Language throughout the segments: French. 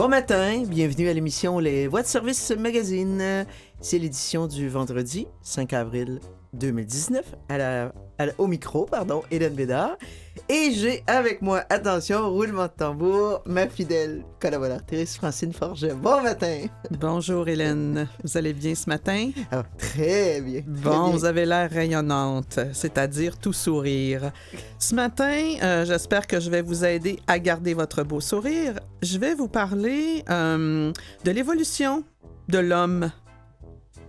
Bon matin, bienvenue à l'émission Les Voix de service magazine. C'est l'édition du vendredi 5 avril 2019 à la, au micro, pardon, Hélène Bédard. Et j'ai avec moi, attention, roulement de tambour, ma fidèle collaboratrice Francine Forget. Bon matin! Bonjour Hélène, vous allez bien ce matin? Ah, très bien. bon, vous avez l'air rayonnante, c'est-à-dire tout sourire. Ce matin, euh, j'espère que je vais vous aider à garder votre beau sourire. Je vais vous parler euh, de l'évolution de l'homme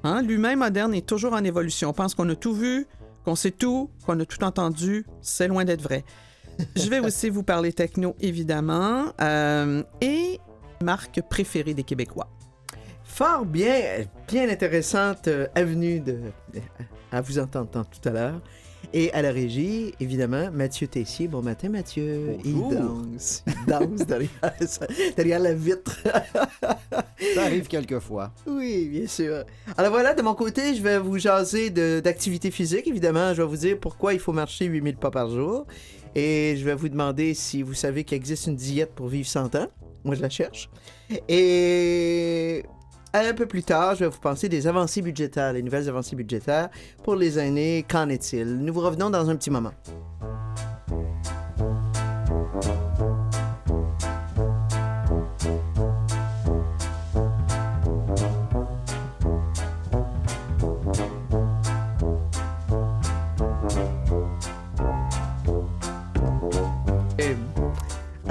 Hein? L'humain moderne est toujours en évolution. On pense qu'on a tout vu, qu'on sait tout, qu'on a tout entendu. C'est loin d'être vrai. Je vais aussi vous parler techno, évidemment, euh, et marque préférée des Québécois. Fort bien, bien intéressante euh, avenue de, à vous entendre tout à l'heure. Et à la régie, évidemment, Mathieu Tessier. Bon matin, Mathieu. Il danse. Il danse derrière, la vitre. Ça arrive quelquefois. Oui, bien sûr. Alors voilà, de mon côté, je vais vous jaser d'activité physique. Évidemment, je vais vous dire pourquoi il faut marcher 8000 pas par jour. Et je vais vous demander si vous savez qu'il existe une diète pour vivre 100 ans. Moi, je la cherche. Et un peu plus tard, je vais vous penser des avancées budgétaires, les nouvelles avancées budgétaires pour les années. Qu'en est-il? Nous vous revenons dans un petit moment.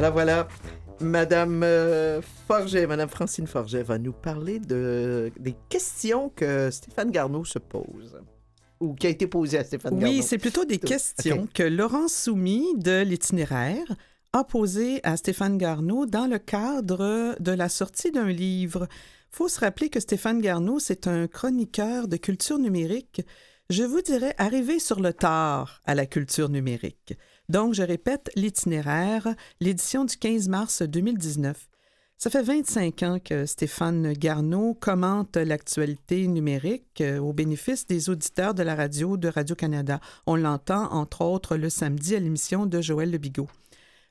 alors voilà, Madame euh, Forget, Madame Francine Forget va nous parler de, des questions que Stéphane Garneau se pose ou qui a été posé à Stéphane Garneau. Oui, c'est plutôt des questions que Laurent Soumy de l'itinéraire a posées à Stéphane Garneau dans le cadre de la sortie d'un livre. Il faut se rappeler que Stéphane Garneau, c'est un chroniqueur de culture numérique, je vous dirais arrivé sur le tard à la culture numérique. Donc, je répète, l'itinéraire, l'édition du 15 mars 2019. Ça fait 25 ans que Stéphane Garneau commente l'actualité numérique euh, au bénéfice des auditeurs de la radio de Radio-Canada. On l'entend, entre autres, le samedi à l'émission de Joël Le Bigot.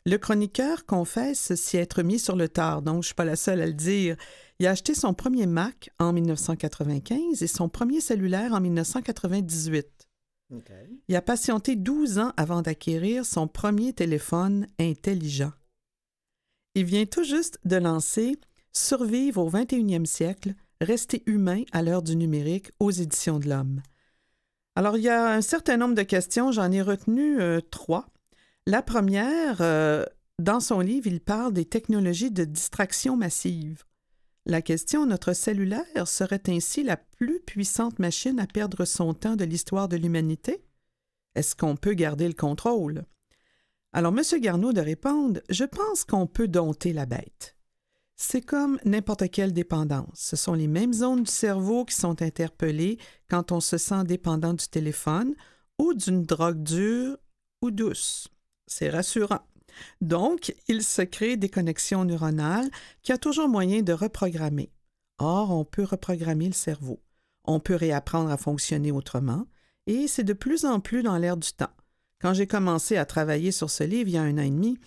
Le chroniqueur confesse s'y être mis sur le tard, donc je ne suis pas la seule à le dire. Il a acheté son premier Mac en 1995 et son premier cellulaire en 1998. Il a patienté 12 ans avant d'acquérir son premier téléphone intelligent. Il vient tout juste de lancer Survivre au 21e siècle, rester humain à l'heure du numérique aux éditions de l'Homme. Alors, il y a un certain nombre de questions, j'en ai retenu euh, trois. La première, euh, dans son livre, il parle des technologies de distraction massive. La question, notre cellulaire serait ainsi la plus puissante machine à perdre son temps de l'histoire de l'humanité? Est-ce qu'on peut garder le contrôle? Alors, M. Garneau de répondre Je pense qu'on peut dompter la bête. C'est comme n'importe quelle dépendance. Ce sont les mêmes zones du cerveau qui sont interpellées quand on se sent dépendant du téléphone ou d'une drogue dure ou douce. C'est rassurant. Donc, il se crée des connexions neuronales qui a toujours moyen de reprogrammer. Or, on peut reprogrammer le cerveau. On peut réapprendre à fonctionner autrement, et c'est de plus en plus dans l'air du temps. Quand j'ai commencé à travailler sur ce livre il y a un an et demi,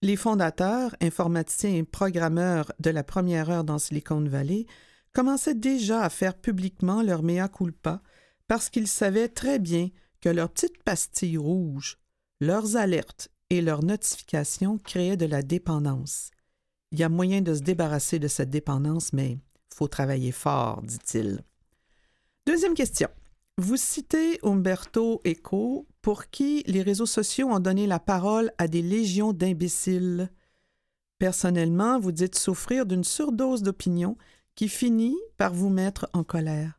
les fondateurs, informaticiens et programmeurs de la première heure dans Silicon Valley commençaient déjà à faire publiquement leur mea culpa parce qu'ils savaient très bien que leurs petites pastilles rouges, leurs alertes et leurs notifications créaient de la dépendance. Il y a moyen de se débarrasser de cette dépendance, mais il faut travailler fort, dit-il. Deuxième question. Vous citez Umberto Eco, pour qui les réseaux sociaux ont donné la parole à des légions d'imbéciles. Personnellement, vous dites souffrir d'une surdose d'opinion qui finit par vous mettre en colère.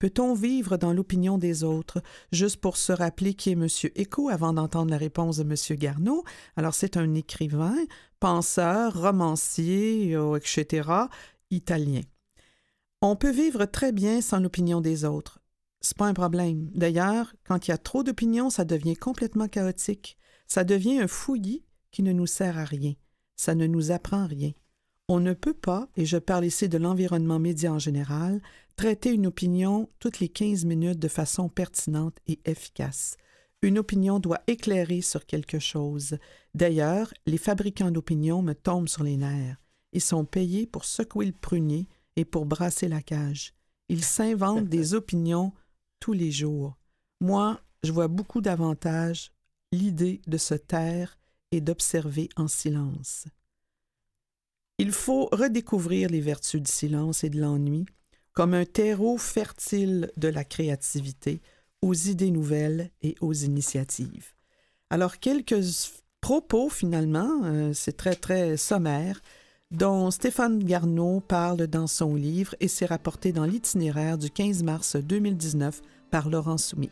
Peut-on vivre dans l'opinion des autres, juste pour se rappeler qui est M. Eco avant d'entendre la réponse de M. Garneau? Alors, c'est un écrivain, penseur, romancier, euh, etc., italien. On peut vivre très bien sans l'opinion des autres. C'est pas un problème. D'ailleurs, quand il y a trop d'opinions, ça devient complètement chaotique. Ça devient un fouillis qui ne nous sert à rien. Ça ne nous apprend rien. On ne peut pas, et je parle ici de l'environnement média en général, traiter une opinion toutes les 15 minutes de façon pertinente et efficace. Une opinion doit éclairer sur quelque chose. D'ailleurs, les fabricants d'opinion me tombent sur les nerfs. Ils sont payés pour secouer le prunier et pour brasser la cage. Ils s'inventent des opinions tous les jours. Moi, je vois beaucoup d'avantages l'idée de se taire et d'observer en silence. Il faut redécouvrir les vertus du silence et de l'ennui comme un terreau fertile de la créativité, aux idées nouvelles et aux initiatives. Alors, quelques propos, finalement, euh, c'est très, très sommaire, dont Stéphane Garneau parle dans son livre et c'est rapporté dans l'itinéraire du 15 mars 2019 par Laurent Soumy.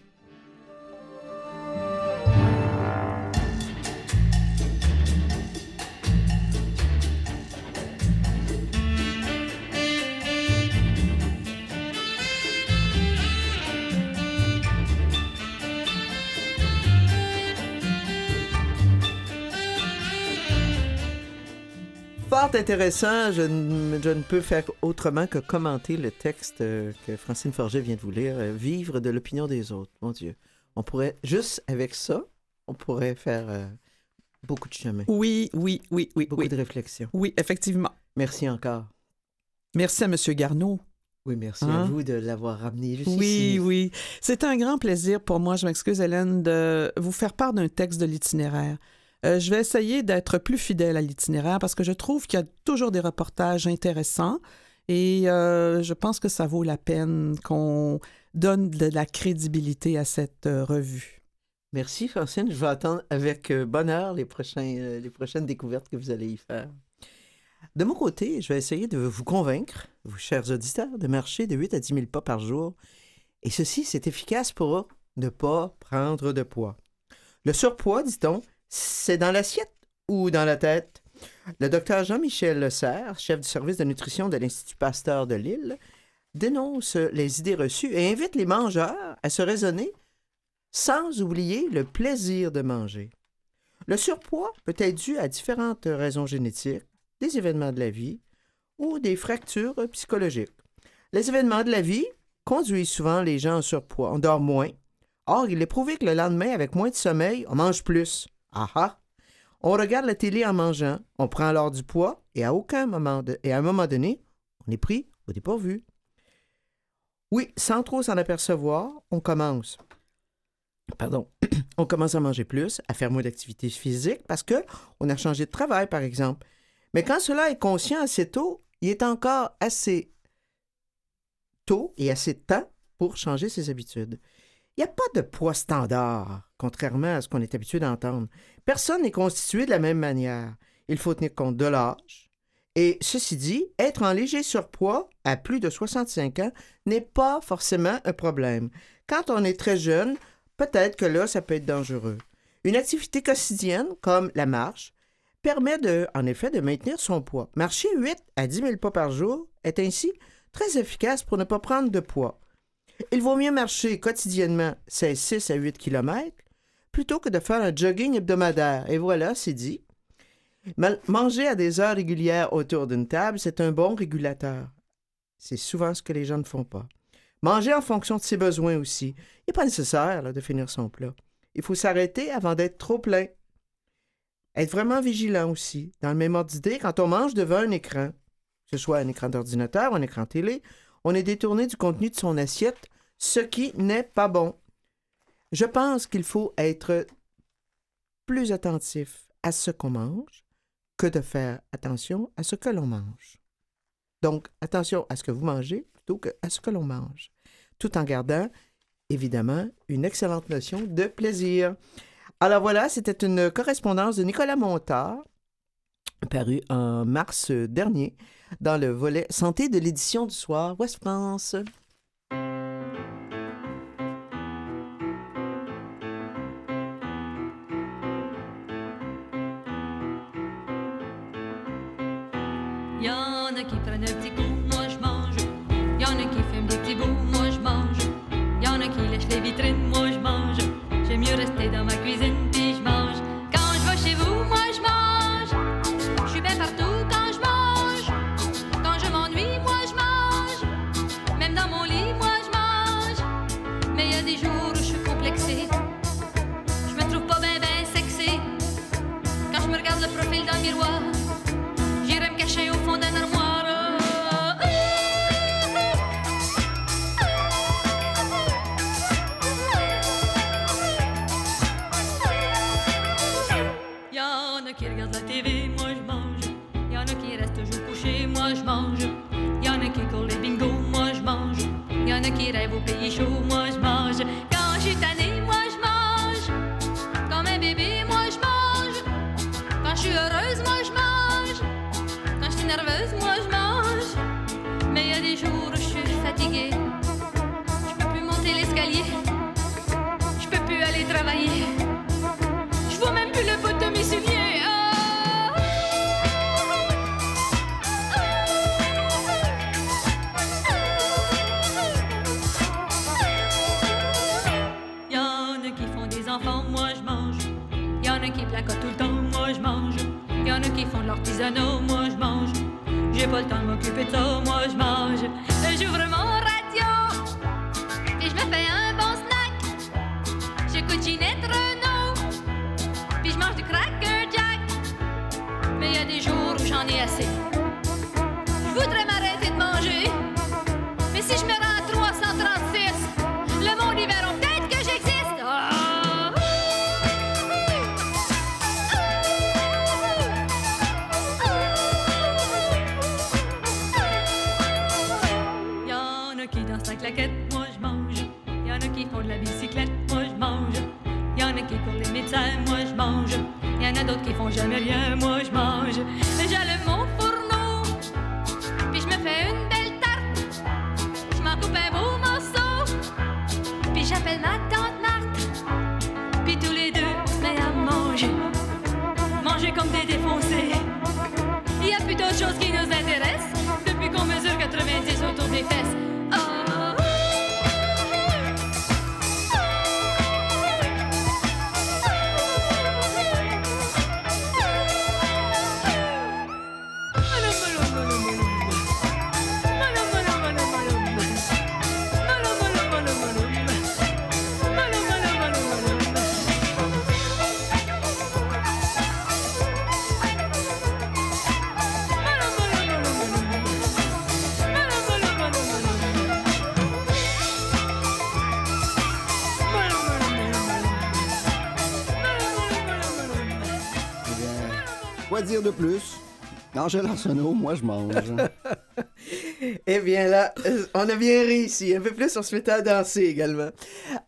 Fort intéressant. Je, ne peux faire autrement que commenter le texte euh, que Francine Forget vient de vous lire. Euh, Vivre de l'opinion des autres. Mon Dieu. On pourrait, juste avec ça, on pourrait faire euh, beaucoup de chemin. Oui, oui, oui, oui. Beaucoup de réflexion. Oui, effectivement. Merci encore. Merci à M. Garneau. Oui, merci à hein? vous de l'avoir ramené jusqu'ici. Oui, oui. C'est un grand plaisir pour moi, je m'excuse Hélène, de vous faire part d'un texte de l'itinéraire. Euh, je vais essayer d'être plus fidèle à l'itinéraire parce que je trouve qu'il y a toujours des reportages intéressants et euh, je pense que ça vaut la peine qu'on donne de la crédibilité à cette euh, revue. Merci, Francine. Je vais attendre avec bonheur les, les prochaines découvertes que vous allez y faire. De mon côté, je vais essayer de vous convaincre, vous chers auditeurs, de marcher de 8 à 10 000 pas par jour. Et ceci, c'est efficace pour ne pas prendre de poids. Le surpoids, dit-on, c'est dans l'assiette ou dans la tête? Le docteur Jean-Michel Lesserre, chef du service de nutrition de l'Institut Pasteur de Lille, dénonce les idées reçues et invite les mangeurs à se raisonner sans oublier le plaisir de manger. Le surpoids peut être dû à différentes raisons génétiques, des événements de la vie ou des fractures psychologiques. Les événements de la vie conduisent souvent les gens en surpoids. On dort moins. Or, il est prouvé que le lendemain, avec moins de sommeil, on mange plus. Ah ah! On regarde la télé en mangeant, on prend alors du poids et à aucun moment et à un moment donné, on est pris au dépourvu. Oui, sans trop s'en apercevoir, on commence. Pardon, on commence à manger plus, à faire moins d'activité physique parce que on a changé de travail, par exemple. Mais quand cela est conscient assez tôt, il est encore assez tôt et assez de temps pour changer ses habitudes. Il n'y a pas de poids standard, contrairement à ce qu'on est habitué d'entendre. Personne n'est constitué de la même manière. Il faut tenir compte de l'âge. Et ceci dit, être en léger surpoids à plus de 65 ans n'est pas forcément un problème. Quand on est très jeune, peut-être que là, ça peut être dangereux. Une activité quotidienne, comme la marche, permet de, en effet de maintenir son poids. Marcher 8 à 10 000 pas par jour est ainsi très efficace pour ne pas prendre de poids. Il vaut mieux marcher quotidiennement 6 à 8 km plutôt que de faire un jogging hebdomadaire. Et voilà, c'est dit. Manger à des heures régulières autour d'une table, c'est un bon régulateur. C'est souvent ce que les gens ne font pas. Manger en fonction de ses besoins aussi. Il n'est pas nécessaire de finir son plat. Il faut s'arrêter avant d'être trop plein. Être vraiment vigilant aussi. Dans le même ordre d'idée, quand on mange devant un écran, que ce soit un écran d'ordinateur ou un écran télé, on est détourné du contenu de son assiette, ce qui n'est pas bon. Je pense qu'il faut être plus attentif à ce qu'on mange que de faire attention à ce que l'on mange. Donc, attention à ce que vous mangez plutôt qu'à ce que l'on mange, tout en gardant, évidemment, une excellente notion de plaisir. Alors voilà, c'était une correspondance de Nicolas Montard, parue en mars dernier dans le volet santé de l'édition du soir Ouest France. Y en a qui prennent un petit coup, moi je mange. Y en a qui fument des petits bouts, moi je mange. Y en a qui lèchent les vitrines, moi je mange. J'aime mieux rester dans ma cuisine a qui rêvent au l'artisanat, moi je mange. J'ai pas le temps de m'occuper de ça, moi je mange. Dire de plus? Angèle Arsenault, moi je mange. Eh bien là, euh, on a bien réussi. Un peu plus, on se mettait à danser également.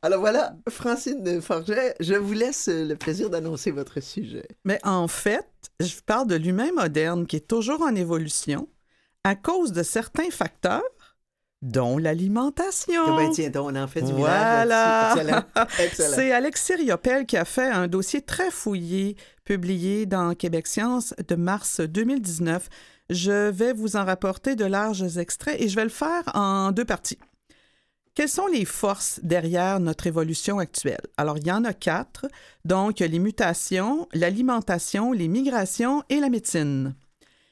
Alors voilà, Francine Forget, je vous laisse le plaisir d'annoncer votre sujet. Mais en fait, je parle de l'humain moderne qui est toujours en évolution à cause de certains facteurs, dont l'alimentation. Eh ben, tiens, donc, on en fait du Voilà. Excellent. Excellent. C'est Alexis Riopel qui a fait un dossier très fouillé, publié dans Québec Science de mars 2019. Je vais vous en rapporter de larges extraits et je vais le faire en deux parties. Quelles sont les forces derrière notre évolution actuelle? Alors, il y en a quatre, donc les mutations, l'alimentation, les migrations et la médecine.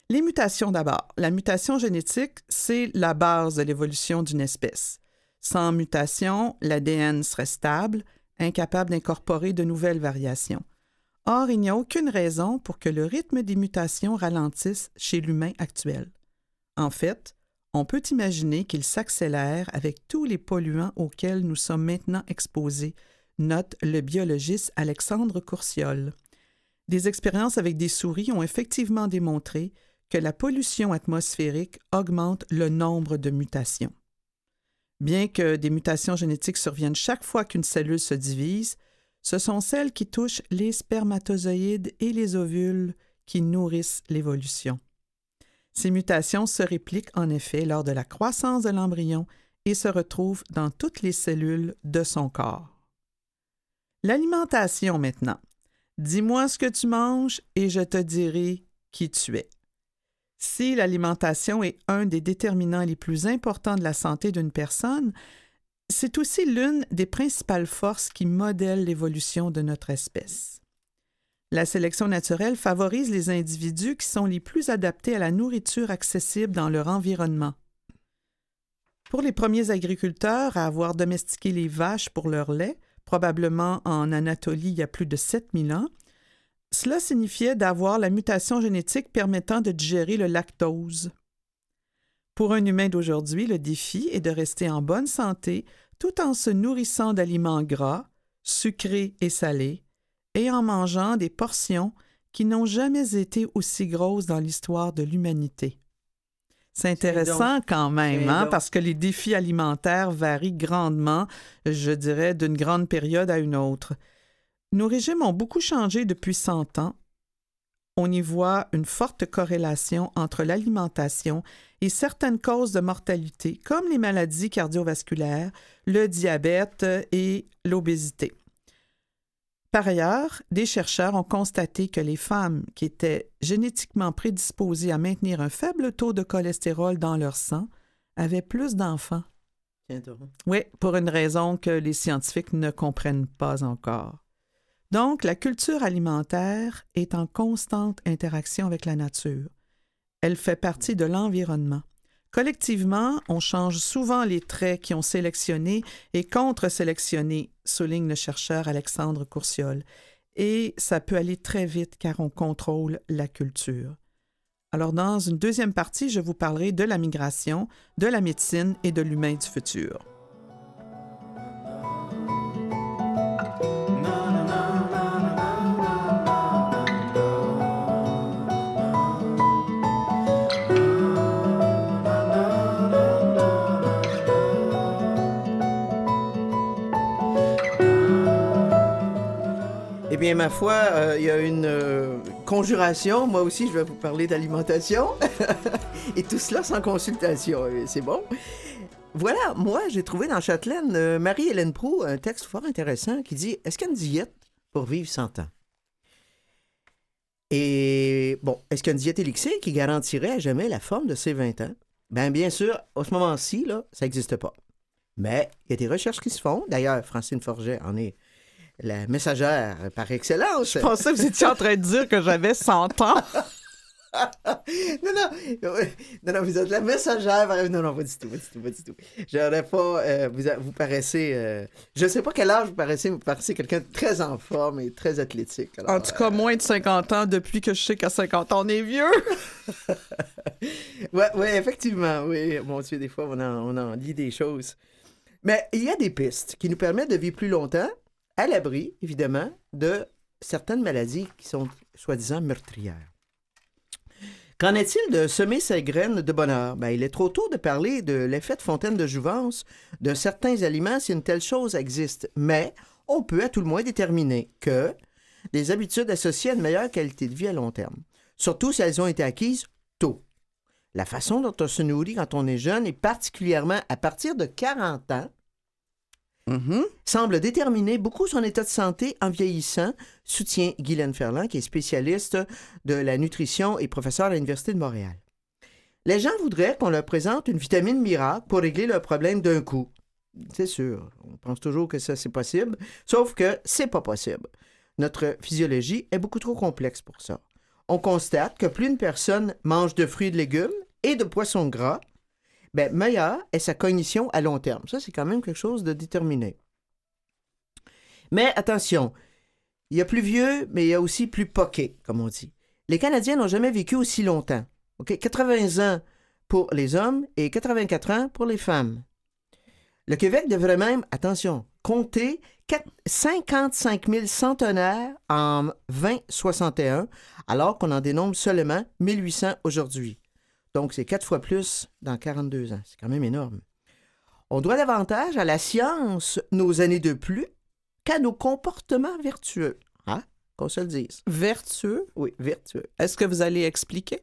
Les mutations d'abord. La mutation génétique, c'est la base de l'évolution d'une espèce. Sans mutation, l'ADN serait stable, incapable d'incorporer de nouvelles variations. Or, il n'y a aucune raison pour que le rythme des mutations ralentisse chez l'humain actuel. En fait, on peut imaginer qu'il s'accélère avec tous les polluants auxquels nous sommes maintenant exposés, note le biologiste Alexandre Courciol. Des expériences avec des souris ont effectivement démontré que la pollution atmosphérique augmente le nombre de mutations. Bien que des mutations génétiques surviennent chaque fois qu'une cellule se divise, ce sont celles qui touchent les spermatozoïdes et les ovules qui nourrissent l'évolution. Ces mutations se répliquent en effet lors de la croissance de l'embryon et se retrouvent dans toutes les cellules de son corps. L'alimentation maintenant. Dis-moi ce que tu manges et je te dirai qui tu es. Si l'alimentation est un des déterminants les plus importants de la santé d'une personne, c'est aussi l'une des principales forces qui modèlent l'évolution de notre espèce. La sélection naturelle favorise les individus qui sont les plus adaptés à la nourriture accessible dans leur environnement. Pour les premiers agriculteurs à avoir domestiqué les vaches pour leur lait, probablement en Anatolie il y a plus de 7000 ans, cela signifiait d'avoir la mutation génétique permettant de digérer le lactose. Pour un humain d'aujourd'hui, le défi est de rester en bonne santé tout en se nourrissant d'aliments gras, sucrés et salés, et en mangeant des portions qui n'ont jamais été aussi grosses dans l'histoire de l'humanité. C'est intéressant quand même, hein, parce que les défis alimentaires varient grandement, je dirais, d'une grande période à une autre. Nos régimes ont beaucoup changé depuis 100 ans. On y voit une forte corrélation entre l'alimentation et certaines causes de mortalité, comme les maladies cardiovasculaires, le diabète et l'obésité. Par ailleurs, des chercheurs ont constaté que les femmes qui étaient génétiquement prédisposées à maintenir un faible taux de cholestérol dans leur sang avaient plus d'enfants. Oui, pour une raison que les scientifiques ne comprennent pas encore. Donc, la culture alimentaire est en constante interaction avec la nature. Elle fait partie de l'environnement. Collectivement, on change souvent les traits qui ont sélectionné et contre-sélectionné, souligne le chercheur Alexandre Courciol. Et ça peut aller très vite car on contrôle la culture. Alors, dans une deuxième partie, je vous parlerai de la migration, de la médecine et de l'humain du futur. Bien, ma foi, euh, il y a une euh, conjuration. Moi aussi, je vais vous parler d'alimentation. Et tout cela sans consultation. Eh C'est bon. Voilà, moi, j'ai trouvé dans Châtelaine, euh, Marie-Hélène Proux, un texte fort intéressant qui dit Est-ce qu'il y a une diète pour vivre 100 ans? Et bon, est-ce qu'il y a une diète élixir qui garantirait à jamais la forme de ces 20 ans? Bien, bien sûr, à ce moment-ci, là, ça n'existe pas. Mais il y a des recherches qui se font. D'ailleurs, Francine Forget en est la messagère par excellence. Je pensais que vous étiez en train de dire que j'avais 100 ans. non, non, non, non, vous êtes la messagère. Non, non, pas du tout, pas du tout, pas du tout. J'aurais pas. euh, vous, vous paraissez. euh, je sais pas quel âge vous paraissez. Vous paraissez quelqu'un de très en forme et très athlétique. Alors, En tout cas, moins de 50 ans depuis que je sais qu'à 50 ans, on est vieux. euh, ouais, ouais, effectivement. Oui, mon Dieu, des fois, on en, on en lit des choses. Mais il y a des pistes qui nous permettent de vivre plus longtemps, à l'abri, évidemment, de certaines maladies qui sont soi-disant meurtrières. Qu'en est-il de semer ses graines de bonheur? Ben, il est trop tôt de parler de l'effet de fontaine de jouvence de certains aliments si une telle chose existe, mais on peut à tout le moins déterminer que des habitudes associées à une meilleure qualité de vie à long terme, surtout si elles ont été acquises tôt. La façon dont on se nourrit quand on est jeune et particulièrement à partir de 40 ans semble déterminer beaucoup son état de santé en vieillissant, soutient Guylaine Ferland, qui est spécialiste de la nutrition et professeur à l'Université de Montréal. Les gens voudraient qu'on leur présente une vitamine miracle pour régler leurs problèmes d'un coup. C'est sûr, on pense toujours que ça c'est possible, sauf que c'est pas possible. Notre physiologie est beaucoup trop complexe pour ça. On constate que plus une personne mange de fruits et de légumes et de poissons gras, ben, meilleure est sa cognition à long terme. Ça, c'est quand même quelque chose de déterminé. Mais attention, il y a plus vieux, mais il y a aussi plus poqué, comme on dit. Les Canadiens n'ont jamais vécu aussi longtemps. OK? 80 ans pour les hommes et 84 ans pour les femmes. Le Québec devrait même, attention, compter 4 55 000 centenaires en 2061, alors qu'on en dénombre seulement 1800 aujourd'hui. Donc, c'est quatre fois plus dans 42 ans. C'est quand même énorme. On doit davantage à la science nos années de plus qu'à nos comportements vertueux. Hein? Qu'on se le dise. Vertueux? Oui, vertueux. Est-ce que vous allez expliquer?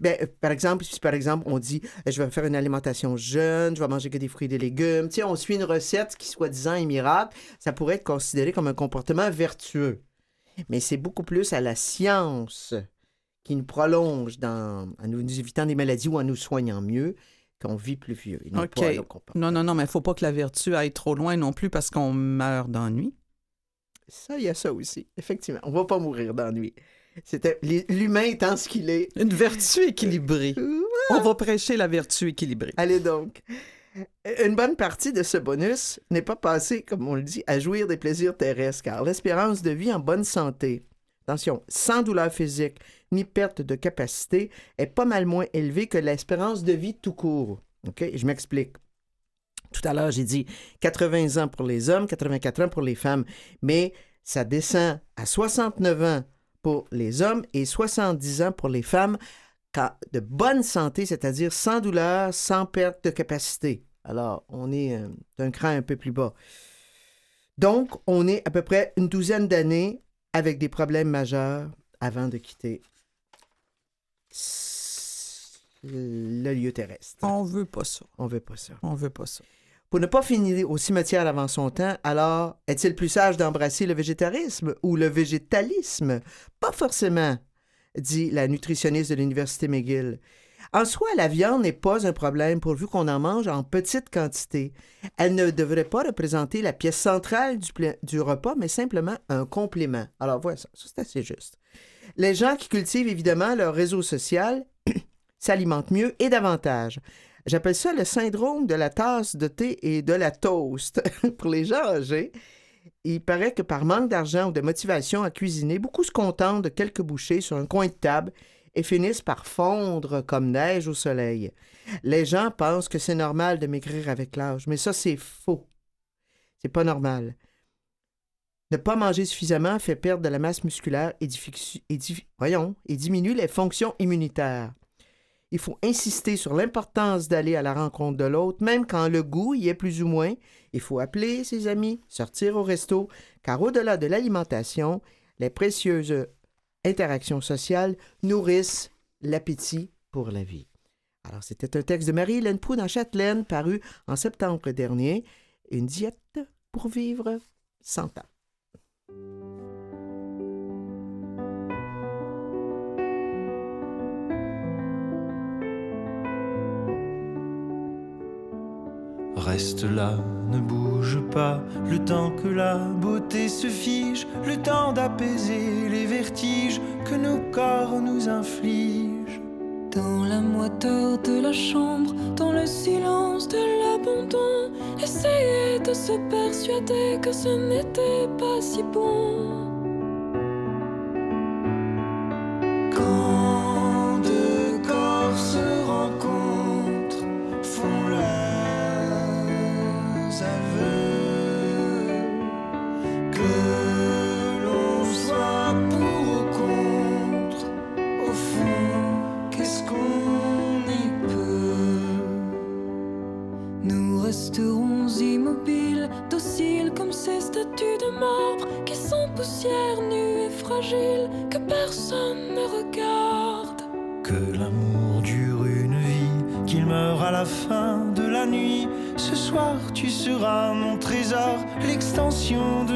Ben, euh, par exemple, si par exemple on dit euh, je vais faire une alimentation jeune, je vais manger que des fruits et des légumes, tu sais, on suit une recette qui soi-disant est miracle, ça pourrait être considéré comme un comportement vertueux. Mais c'est beaucoup plus à la science qui nous prolonge dans, en nous évitant des maladies ou en nous soignant mieux qu'on vit plus vieux. et non OK. pas. Non, non, non, mais il ne faut pas que la vertu aille trop loin non plus parce qu'on meurt d'ennui. Ça, il y a ça aussi. Effectivement, on va pas mourir d'ennui. C'était l'humain étant ce qu'il est. Une vertu équilibrée. On va prêcher la vertu équilibrée. Allez donc. Une bonne partie de ce bonus n'est pas passée, comme on le dit, à jouir des plaisirs terrestres, car l'espérance de vie en bonne santé, attention, sans douleur physique ni perte de capacité, est pas mal moins élevée que l'espérance de vie tout court. Je m'explique. Tout à l'heure, j'ai dit 80 ans pour les hommes, 84 ans pour les femmes, mais ça descend à 69 ans pour les hommes et 70 ans pour les femmes de bonne santé, c'est-à-dire sans douleur, sans perte de capacité. Alors, on est euh, d'un cran un peu plus bas. Donc, on est à peu près une douzaine d'années avec des problèmes majeurs avant de quitter le lieu terrestre. On veut pas ça. On veut pas ça. On veut pas ça. Pour ne pas finir au cimetière avant son temps, alors est-il plus sage d'embrasser le végétarisme ou le végétalisme? Pas forcément, dit la nutritionniste de l'Université McGill. En soi, la viande n'est pas un problème pourvu qu'on en mange en petite quantité. Elle ne devrait pas représenter la pièce centrale du, repas, mais simplement un complément. Alors voilà, ça, c'est assez juste. Les gens qui cultivent évidemment leur réseau social s'alimentent mieux et davantage. J'appelle ça le syndrome de la tasse de thé et de la toast. Pour les gens âgés, il paraît que par manque d'argent ou de motivation à cuisiner, beaucoup se contentent de quelques bouchées sur un coin de table et finissent par fondre comme neige au soleil. Les gens pensent que c'est normal de maigrir avec l'âge, mais ça, c'est faux. C'est pas normal. Ne pas manger suffisamment fait perdre de la masse musculaire et, et diminue les fonctions immunitaires. Il faut insister sur l'importance d'aller à la rencontre de l'autre, même quand le goût y est plus ou moins. Il faut appeler ses amis, sortir au resto, car au-delà de l'alimentation, les précieuses interactions sociales nourrissent l'appétit pour la vie. Alors, c'était un texte de Marie-Hélène Proux dans Châtelaine, paru en septembre dernier. Une diète pour vivre 100 ans. Reste là, ne bouge pas, le temps que la beauté se fige, le temps d'apaiser les vertiges que nos corps nous infligent. Dans la moiteur de la chambre, dans le silence de l'abandon, essayer de se persuader que ce n'était pas si bon. Fin de la nuit. Ce soir, tu seras mon trésor, l'extension de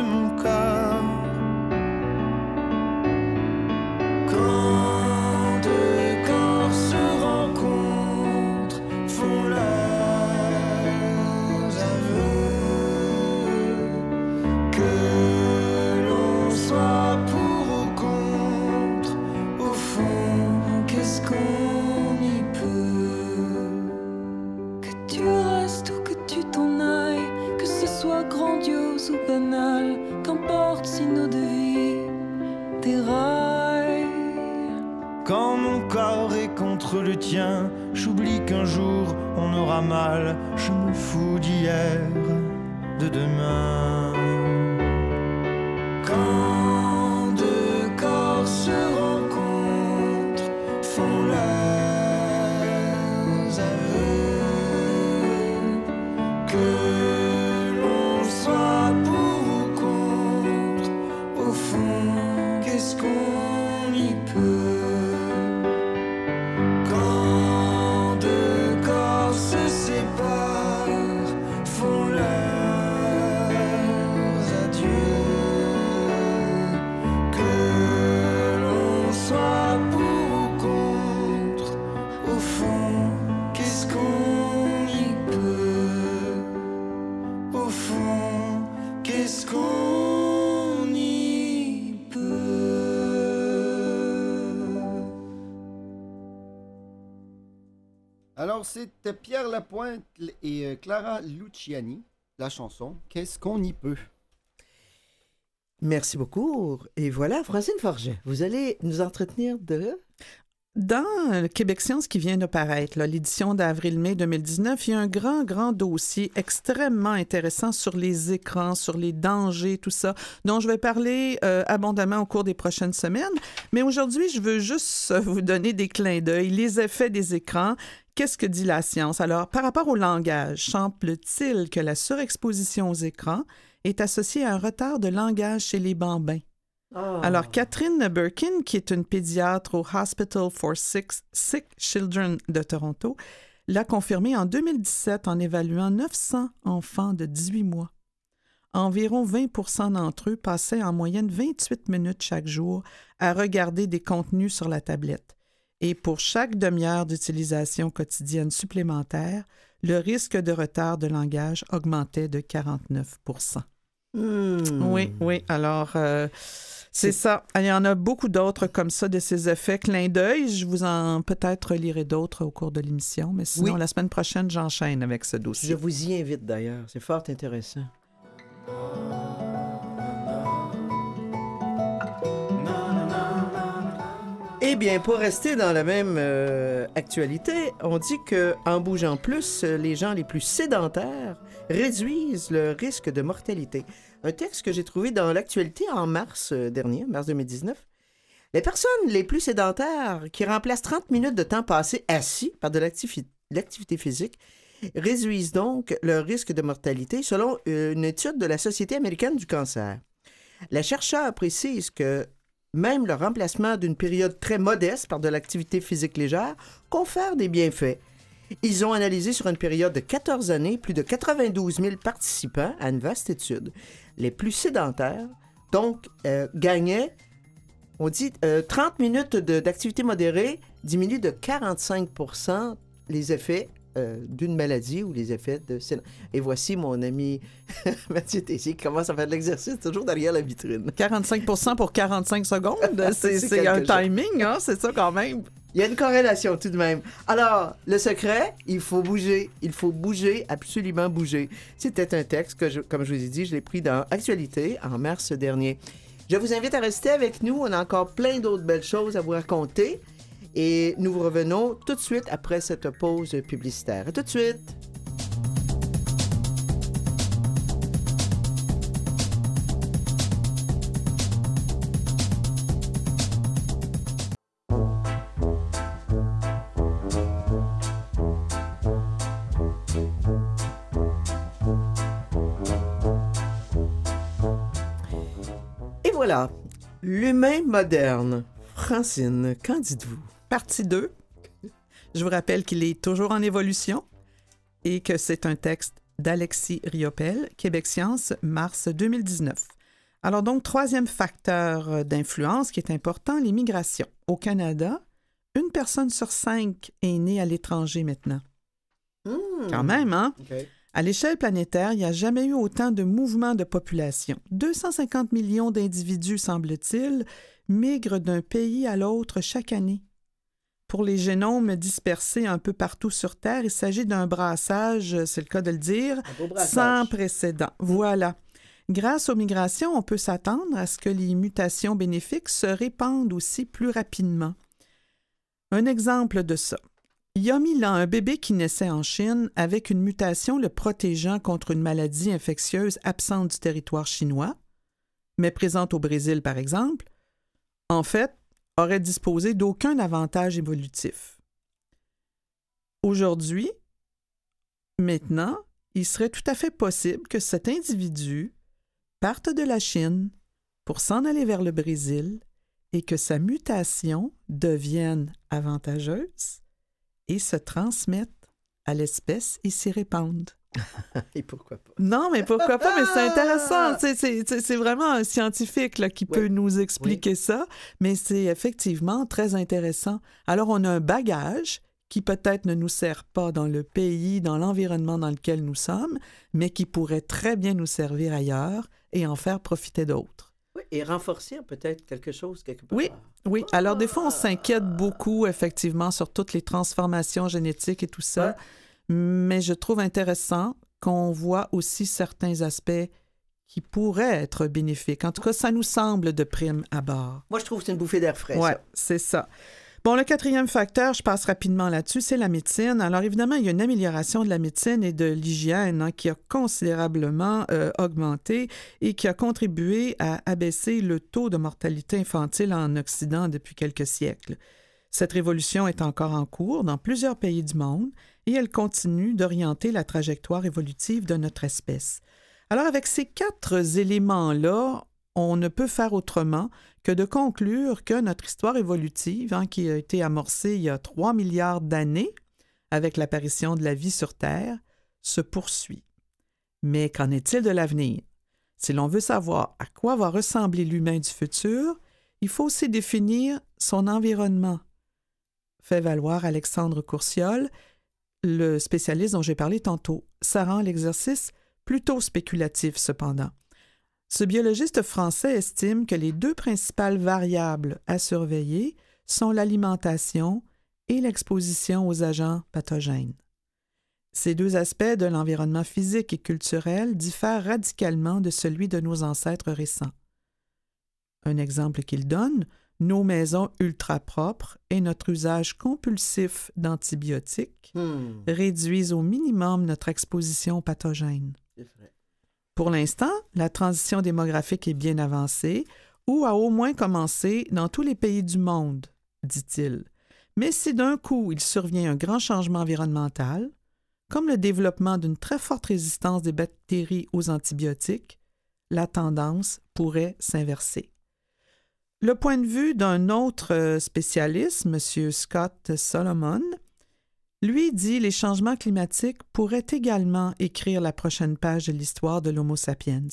Alors, c'était Pierre Lapointe et euh, Clara Luciani, la chanson Qu'est-ce qu'on y peut? Merci beaucoup. Et voilà, Francine Forget, vous allez nous entretenir de... Dans Québec Science qui vient de paraître, l'édition d'avril-mai 2019, il y a un grand, grand dossier extrêmement intéressant sur les écrans, sur les dangers, tout ça, dont je vais parler euh, abondamment au cours des prochaines semaines. Mais aujourd'hui, je veux juste vous donner des clins d'œil, les effets des écrans. Qu'est-ce que dit la science? Alors, par rapport au langage, semble-t-il que la surexposition aux écrans est associée à un retard de langage chez les bambins. Ah. Alors, Catherine Birkin, qui est une pédiatre au Hospital for Sick, Sick Children de Toronto, l'a confirmé en 2017 en évaluant 900 enfants de 18 mois. Environ 20% d'entre eux passaient en moyenne 28 minutes chaque jour à regarder des contenus sur la tablette. Et pour chaque demi-heure d'utilisation quotidienne supplémentaire, le risque de retard de langage augmentait de 49 Hmm. Oui, oui. Alors, euh, c'est ça. Il y en a beaucoup d'autres comme ça, de ces effets clin d'œil. Je vous en peut-être lirai d'autres au cours de l'émission, mais sinon, Oui. la semaine prochaine, j'enchaîne avec ce Je dossier. vous y invite d'ailleurs. C'est fort intéressant. Eh bien, pour rester dans la même euh, actualité, on dit que en bougeant plus, euh, les gens les plus sédentaires réduisent le risque de mortalité. Un texte que j'ai trouvé dans l'actualité en mars euh, dernier, mars 2019. Les personnes les plus sédentaires qui remplacent 30 minutes de temps passé assis par de l'activi- l'activité physique réduisent donc leur risque de mortalité selon une étude de la Société américaine du cancer. Les chercheurs précisent que même le remplacement d'une période très modeste par de l'activité physique légère confère des bienfaits. Ils ont analysé sur une période de 14 années plus de 92 000 participants à une vaste étude. Les plus sédentaires, donc, euh, gagnaient, on dit, euh, 30 minutes de- d'activité modérée diminuent de 45% les effets euh, d'une maladie ou les effets de... Et voici mon ami Mathieu Tessier qui commence à faire de l'exercice toujours derrière la vitrine. 45% pour 45 secondes, c'est un chose. timing, hein? c'est ça quand même. Il y a une corrélation tout de même. Alors, le secret, il faut bouger. Il faut bouger, absolument bouger. C'était un texte que, je- comme je vous ai dit, je l'ai pris dans Actualité en mars dernier. Je vous invite à rester avec nous. On a encore plein d'autres belles choses à vous raconter. Et nous vous revenons tout de suite après cette pause publicitaire. Tout de suite. Et voilà, l'humain moderne. Francine, qu'en dites-vous? Partie 2. Je vous rappelle qu'il est toujours en évolution et que c'est un texte d'Alexis Riopel, Québec Science, mars 2019. Alors donc, troisième facteur d'influence qui est important, l'immigration. Au Canada, une personne sur cinq est née à l'étranger maintenant. Hmm. Quand même, hein? À l'échelle planétaire, il n'y a jamais eu autant de mouvements de population. 250 millions d'individus, semble-t-il, migrent d'un pays à l'autre chaque année. Pour les génomes dispersés un peu partout sur Terre, il s'agit d'un brassage, c'est le cas de le dire, sans précédent. Voilà. Grâce aux migrations, on peut s'attendre à ce que les mutations bénéfiques se répandent aussi plus rapidement. Un exemple de ça. Il y a mille ans, un bébé qui naissait en Chine avec une mutation le protégeant contre une maladie infectieuse absente du territoire chinois, mais présente au Brésil par exemple, en fait, aurait disposé d'aucun avantage évolutif. Aujourd'hui, maintenant, il serait tout à fait possible que cet individu parte de la Chine pour s'en aller vers le Brésil et que sa mutation devienne avantageuse et se transmette à l'espèce et s'y répande. Et pourquoi pas? Non, mais pourquoi pas? Mais c'est intéressant. C'est- vraiment un scientifique là, qui Oui. peut nous expliquer ça, mais c'est effectivement très intéressant. Alors, on a un bagage qui peut-être ne nous sert pas dans le pays, dans l'environnement dans lequel nous sommes, mais qui pourrait très bien nous servir ailleurs et en faire profiter d'autres. Oui, et renforcer peut-être quelque chose quelque part. Oui. Oui, alors des fois, on s'inquiète beaucoup, effectivement, sur toutes les transformations génétiques et tout ça, Ouais. Mais je trouve intéressant qu'on voit aussi certains aspects qui pourraient être bénéfiques. En tout cas, ça nous semble de prime abord. Moi, je trouve que c'est une bouffée d'air frais. Ça. c'est ça. Bon, le quatrième facteur, je passe rapidement là-dessus, c'est la médecine. Alors évidemment, il y a une amélioration de la médecine et de l'hygiène hein, qui a considérablement euh, augmenté et qui a contribué à abaisser le taux de mortalité infantile en Occident depuis quelques siècles. Cette révolution est encore en cours dans plusieurs pays du monde et elle continue d'orienter la trajectoire évolutive de notre espèce. Alors avec ces quatre éléments-là, on ne peut faire autrement que de conclure que notre histoire évolutive, hein, qui a été amorcée il y a 3 milliards d'années avec l'apparition de la vie sur Terre, se poursuit. Mais qu'en est-il de l'avenir? Si l'on veut savoir à quoi va ressembler l'humain du futur, il faut aussi définir son environnement. Fait valoir Alexandre Courciol, le spécialiste dont j'ai parlé tantôt. Ça rend l'exercice plutôt spéculatif cependant. Ce biologiste français estime que les deux principales variables à surveiller sont l'alimentation et l'exposition aux agents pathogènes. Ces deux aspects de l'environnement physique et culturel diffèrent radicalement de celui de nos ancêtres récents. Un exemple qu'il donne, nos maisons ultra propres et notre usage compulsif d'antibiotiques Hmm, réduisent au minimum notre exposition pathogène. c'est vrai. Pour l'instant, la transition démographique est bien avancée ou a au moins commencé dans tous les pays du monde, dit-il. Mais si d'un coup il survient un grand changement environnemental, comme le développement d'une très forte résistance des bactéries aux antibiotiques, la tendance pourrait s'inverser. Le point de vue d'un autre euh, spécialiste, M. Scott Solomon, lui dit les changements climatiques pourraient également écrire la prochaine page de l'histoire de l'Homo sapiens.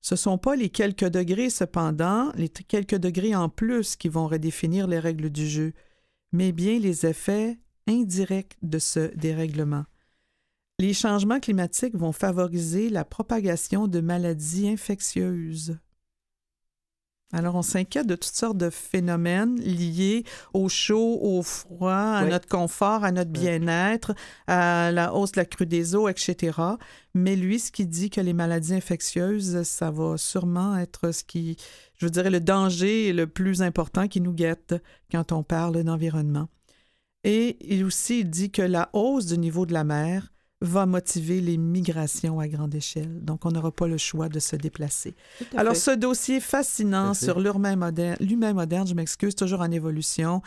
Ce ne sont pas les quelques degrés cependant, les quelques degrés en plus qui vont redéfinir les règles du jeu, mais bien les effets indirects de ce dérèglement. Les changements climatiques vont favoriser la propagation de maladies infectieuses. Alors, on s'inquiète de toutes sortes de phénomènes liés au chaud, au froid, à Oui. notre confort, à notre bien-être, à la hausse de la crue des eaux, etc. Mais lui, ce qui dit que les maladies infectieuses, ça va sûrement être ce qui, je dirais, le danger le plus important qui nous guette quand on parle d'environnement. Et il aussi dit que la hausse du niveau de la mer va motiver les migrations à grande échelle. Donc, on n'aura pas le choix de se déplacer. Alors, fait. ce dossier fascinant sur l'humain moderne, l'humain moderne, je m'excuse, toujours en évolution,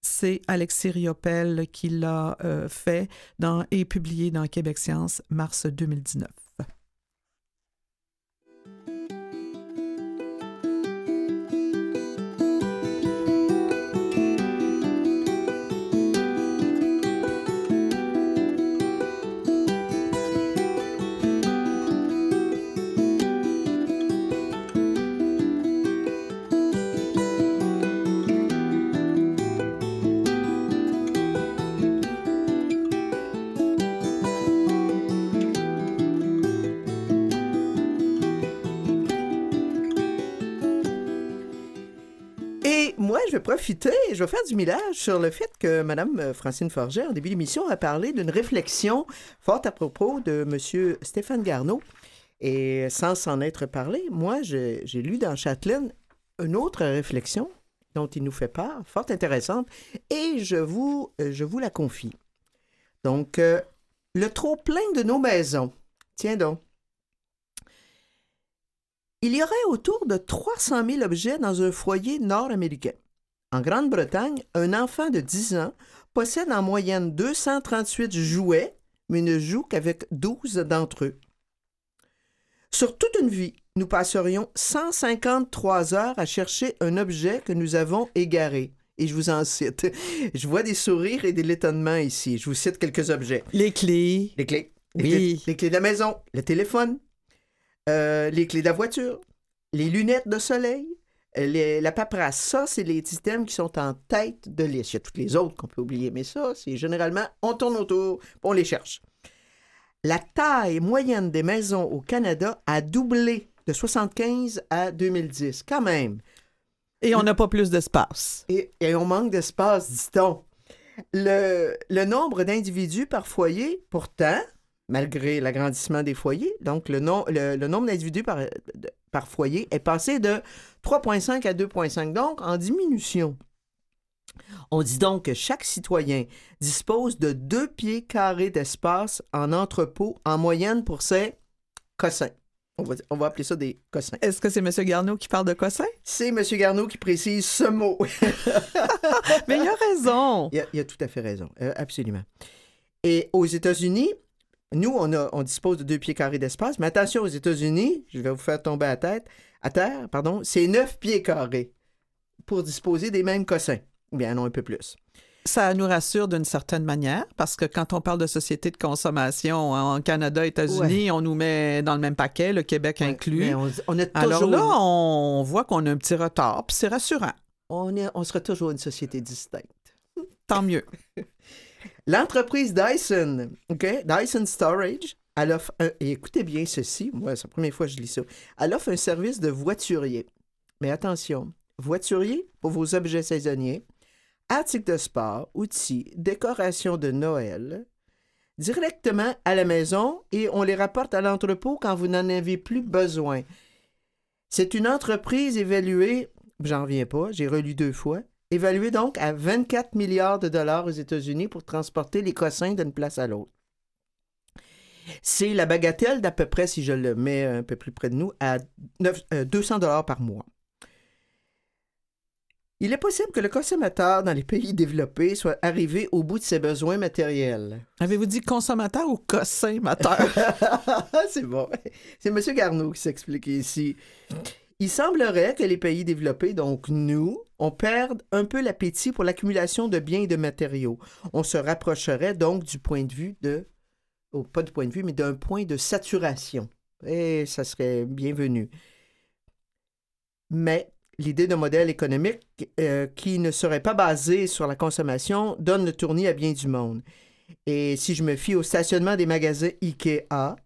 c'est Alexis Riopel qui l'a euh, fait dans, et publié dans Québec Science, mars 2019. Vais profiter, je vais faire du millage sur le fait que Mme Francine Forget, en début d'émission, a parlé d'une réflexion forte à propos de M. Stéphane Garneau. Et sans s'en être parlé, moi, j'ai lu dans Châtelaine une autre réflexion dont il nous fait part, fort intéressante, et je vous, euh, je vous la confie. Donc, euh, le trop-plein de nos maisons. Tiens donc. Il y aurait autour de 300 000 objets dans un foyer nord-américain. En Grande-Bretagne, un enfant de 10 ans possède en moyenne 238 jouets, mais ne joue qu'avec 12 d'entre eux. Sur toute une vie, nous passerions 153 heures à chercher un objet que nous avons égaré. Et je vous en cite. Je vois des sourires et de l'étonnement ici. Je vous cite quelques objets. Les clés. Les clés. Les, Oui. clés, les clés de la maison, le téléphone, euh, les clés de la voiture, les lunettes de soleil, les- la paperasse. Ça, c'est les items qui sont en tête de liste. Il y a toutes les autres qu'on peut oublier, mais ça, c'est généralement, on tourne autour, on les cherche. La taille moyenne des maisons au Canada a doublé de 75 à 2010, quand même. Et on n'a pas plus d'espace. Et, et on manque d'espace, dit-on. Le, le nombre d'individus par foyer, pourtant, malgré l'agrandissement des foyers, donc le, nom- le, le nombre d'individus par, foyer est passé de 3,5 à 2,5, donc en diminution. On dit donc que chaque citoyen dispose de deux pieds carrés d'espace en entrepôt en moyenne pour ses cossins. On va, on va appeler ça des cossins. Est-ce que c'est M. Garneau qui parle de cossin? C'est M. Garneau qui précise ce mot. Mais il a raison. il, a, il a tout à fait raison. Euh, absolument. Et aux États-Unis, nous, on, a, on dispose de deux pieds carrés d'espace, mais attention, aux États-Unis, je vais vous faire tomber à, tête, à terre, pardon, c'est neuf pieds carrés pour disposer des mêmes cossins. Bien, non, un peu plus. Ça nous rassure d'une certaine manière, parce que quand on parle de société de consommation en Canada, États-Unis, on nous met dans le même paquet, le Québec inclus. Mais on, on est Alors toujours- là, on voit qu'on a un petit retard, puis c'est rassurant. on, est, on sera toujours une société distincte. Tant mieux. L'entreprise Dyson, OK? Dyson Storage, elle offre un- écoutez bien ceci, moi, c'est la première fois que je lis ça. Elle offre un service de voiturier. Mais attention, voiturier pour vos objets saisonniers, articles de sport, outils, décorations de Noël, directement à la maison et on les rapporte à l'entrepôt quand vous n'en avez plus besoin. C'est une entreprise évaluée, j'en reviens pas, j'ai relu deux fois, évaluée donc à 24 milliards de dollars aux États-Unis pour transporter les cossins d'une place à l'autre. C'est la bagatelle d'à peu près, si je le mets un peu plus près de nous, à neuf- euh, 200 dollars par mois. Il est possible que le consommateur dans les pays développés soit arrivé au bout de ses besoins matériels. Avez-vous dit consommateur ou cossin-mateur? c'est bon. C'est M. Garneau qui s'explique ici. Il semblerait que les pays développés, donc nous, on perde un peu l'appétit pour l'accumulation de biens et de matériaux. On se rapprocherait donc du point de vue de, oh, pas du point de vue, mais d'un point de saturation. Et ça serait bienvenu. Mais l'idée d'un modèle économique euh, qui ne serait pas basé sur la consommation donne le tournis à bien du monde. Et si je me fie au stationnement des magasins IKEA,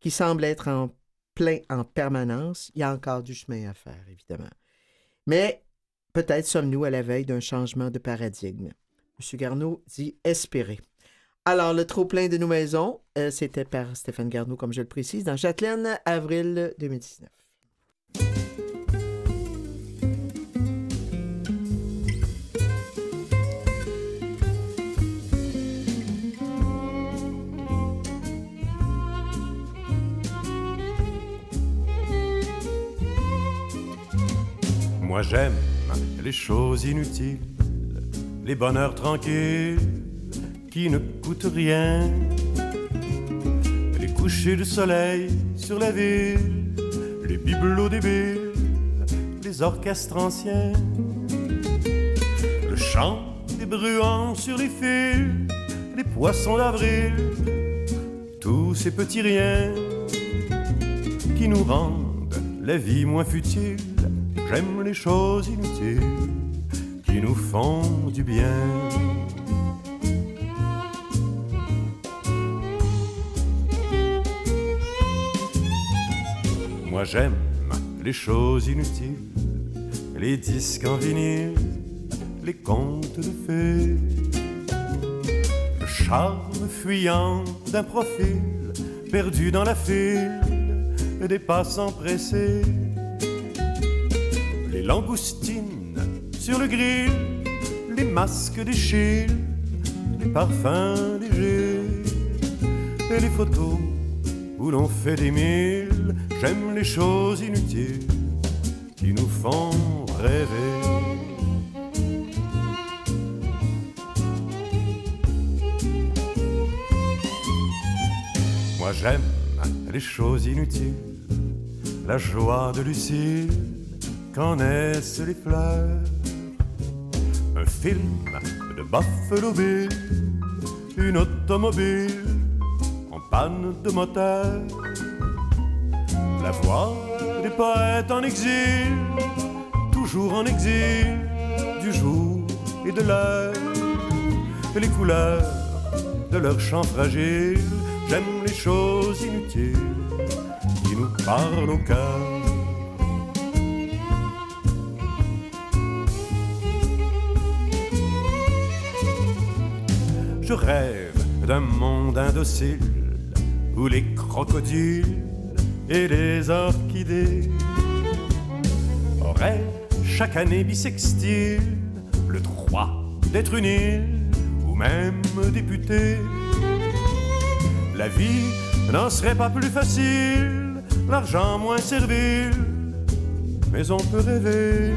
qui semble être en plein en permanence, il y a encore du chemin à faire, évidemment. Mais peut-être sommes-nous à la veille d'un changement de paradigme. M. Garneau dit espérer. Alors, le trop-plein de nos maisons, euh, c'était par Stéphane Garneau, comme je le précise, dans Châtelaine, avril 2019. Moi j'aime les choses inutiles, les bonheurs tranquilles qui ne coûtent rien. Les couchers de soleil sur la ville, les bibelots débiles, les orchestres anciens. Le chant des bruants sur les fils, les poissons d'avril, tous ces petits riens qui nous rendent la vie moins futile. J'aime les choses inutiles qui nous font du bien. Moi j'aime les choses inutiles, les disques en vinyle, les contes de fées, le charme fuyant d'un profil perdu dans la file des passants pressés langoustines sur le grill, les masques d'Échille, les parfums légers et les photos où l'on fait des milles. J'aime les choses inutiles qui nous font rêver. Moi j'aime les choses inutiles, la joie de Lucille quand naissent les fleurs? Un film de Buffalo Bill, une automobile en panne de moteur. La voix des poètes en exil, toujours en exil, du jour et de l'heure. Les couleurs de leurs chants fragiles, j'aime les choses inutiles qui nous parlent au cœur. Je rêve d'un monde indocile où les crocodiles et les orchidées auraient chaque année bissextile le droit d'être une île ou même député. La vie n'en serait pas plus facile, l'argent moins servile, mais on peut rêver.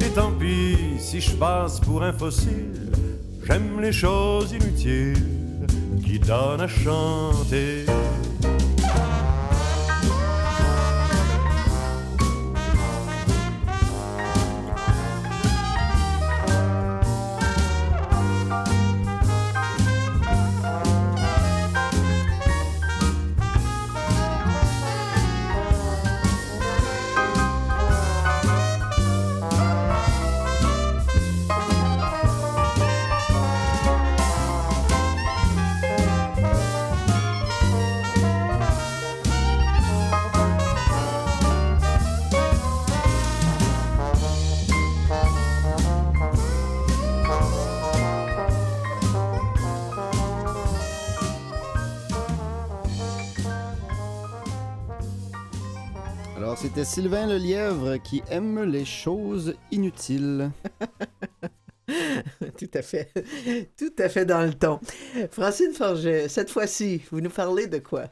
Et tant pis si je passe pour un fossile, j'aime les choses inutiles qui donnent à chanter. Sylvain le lièvre qui aime les choses inutiles. Tout à fait. Tout à fait dans le ton. Francine Forget, cette fois-ci, vous nous parlez de quoi?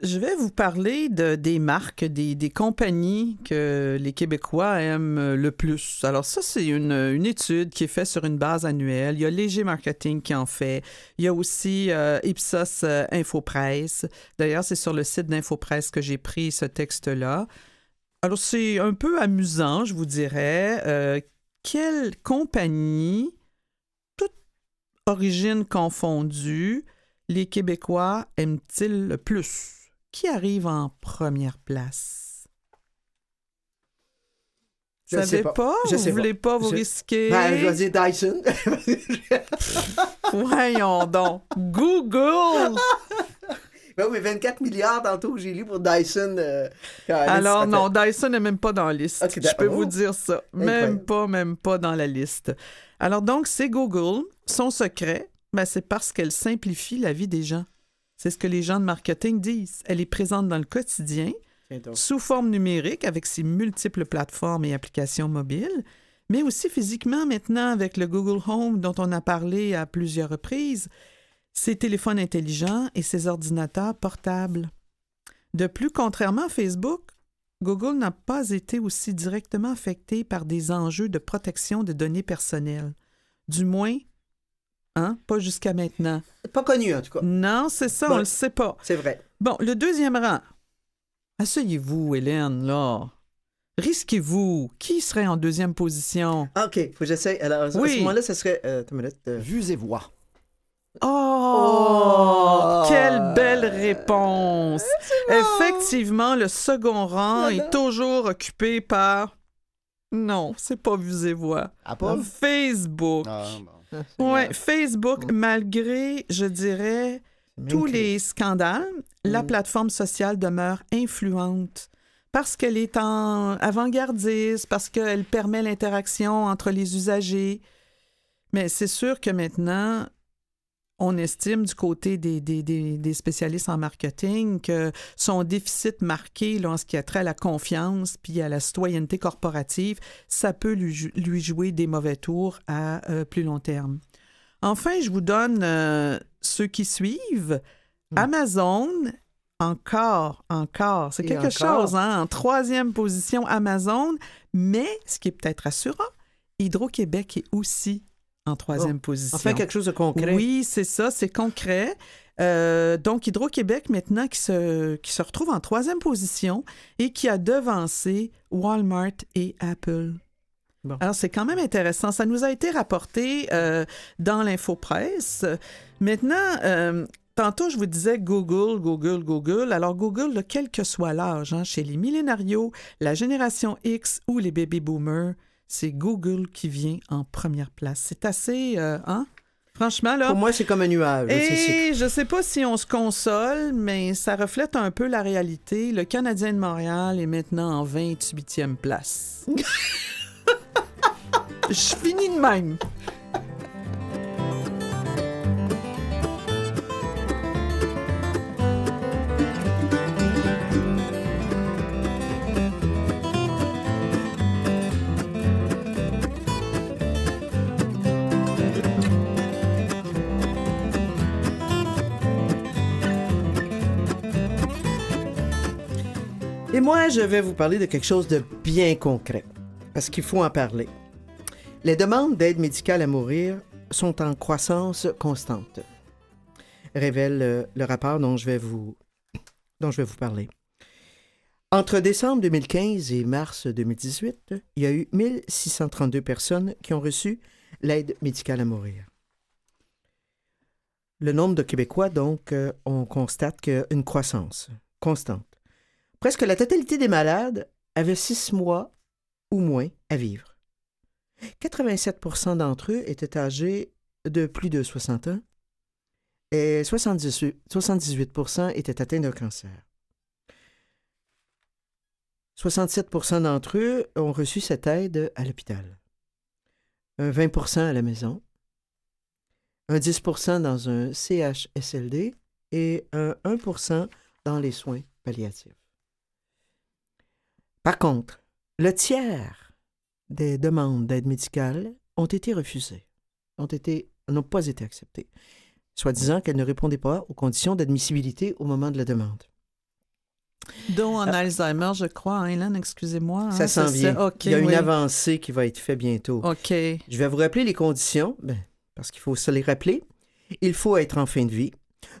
Je vais vous parler de, des marques, des, des compagnies que les Québécois aiment le plus. Alors ça, c'est une, une étude qui est faite sur une base annuelle. Il y a Léger Marketing qui en fait. Il y a aussi euh, Ipsos euh, Infopresse. D'ailleurs, c'est sur le site d'Infopresse que j'ai pris ce texte-là. Alors c'est un peu amusant, je vous dirais. Euh, quelle compagnie, toute origine confondue, les Québécois aiment-ils le plus? Qui arrive en première place? Je Vous sais savez pas. pas? Je vous sais voulez pas, vous Je- risquer? Ben, je vais dire Dyson. Voyons donc. Google! ben oui, 24 milliards tantôt que j'ai lu pour Dyson. euh, Alors fait- non, Dyson n'est même pas dans la liste. Je peux vous dire ça. Incroyable. Même pas, même pas dans la liste. Alors donc, c'est Google. Son secret, ben, c'est parce qu'elle simplifie la vie des gens. C'est ce que les gens de marketing disent. Elle est présente dans le quotidien, sous forme numérique avec ses multiples plateformes et applications mobiles, mais aussi physiquement maintenant avec le Google Home dont on a parlé à plusieurs reprises, ses téléphones intelligents et ses ordinateurs portables. De plus, contrairement à Facebook, Google n'a pas été aussi directement affecté par des enjeux de protection de données personnelles. Du moins, hein, pas jusqu'à maintenant. Pas connu, en tout cas. Non, c'est ça, Bon. on le sait pas. C'est vrai. Bon, le deuxième rang. Asseyez-vous, Hélène, là. Risquez-vous. Qui serait en deuxième position? Ah, OK, faut que j'essaie. Alors, à Oui. ce moment-là, ça serait... Euh, minute. euh, Vues et voix. Oh! Oh! Quelle belle réponse! Effectivement, le second rang est toujours occupé par. Non, c'est pas Vues et Voix. Apple? Facebook. Ah, bon. Ouais, Facebook, malgré, je dirais, tous les scandales, la Mm. plateforme sociale demeure influente parce qu'elle est en avant-gardiste, parce qu'elle permet l'interaction entre les usagers. Mais c'est sûr que maintenant, on estime du côté des, des- des- des spécialistes en marketing que son déficit marqué là, en ce qui a trait à la confiance puis à la citoyenneté corporative, ça peut lui, jou- lui jouer des mauvais tours à euh, plus long terme. Enfin, je vous donne euh, ceux qui suivent. Amazon, encore, encore, c'est quelque encore. chose, hein? En troisième position, Amazon. Mais, ce qui est peut-être rassurant, Hydro-Québec est aussi en troisième position. Enfin, quelque chose de concret. Oui, c'est ça, c'est concret. Euh, donc, Hydro-Québec, maintenant, qui se, qui se retrouve en troisième position et qui a devancé Walmart et Apple. Bon. Alors, c'est quand même intéressant. Ça nous a été rapporté euh, dans l'infopresse. Maintenant, euh, tantôt, je vous disais Google, Google, Google. Alors, Google, là, quel que soit l'âge, hein, chez les millénarios, la génération X ou les baby boomers, c'est Google qui vient en première place. C'est assez... euh, hein? Franchement, là... Pour moi, c'est comme un nuage. Et je sais pas si on se console, mais ça reflète un peu la réalité. Le Canadien de Montréal est maintenant en 28e place. Je finis de même. Et moi, je vais vous parler de quelque chose de bien concret, parce qu'il faut en parler. Les demandes d'aide médicale à mourir sont en croissance constante, révèle euh, le rapport dont je vais vous, parler. Entre décembre 2015 et mars 2018, il y a eu 1632 personnes qui ont reçu l'aide médicale à mourir. Le nombre de Québécois, donc, euh, on constate qu'une croissance constante. Presque la totalité des malades avaient six mois ou moins à vivre. 87% d'entre eux étaient âgés de plus de 60 ans et 78, 78% étaient atteints d'un cancer. 67% d'entre eux ont reçu cette aide à l'hôpital, un 20% à la maison, un 10% dans un CHSLD et un 1% dans les soins palliatifs. Par contre, le tiers des demandes d'aide médicale ont été refusées, ont été, n'ont pas été acceptées, soit disant qu'elles ne répondaient pas aux conditions d'admissibilité au moment de la demande. Dont en Ah. Alzheimer, je crois, hein, Hélène, excusez-moi. hein, Ça s'en vient. Il y a une avancée qui va être faite bientôt. OK. Je vais vous rappeler les conditions, ben, parce qu'il faut se les rappeler. Il faut être en fin de vie,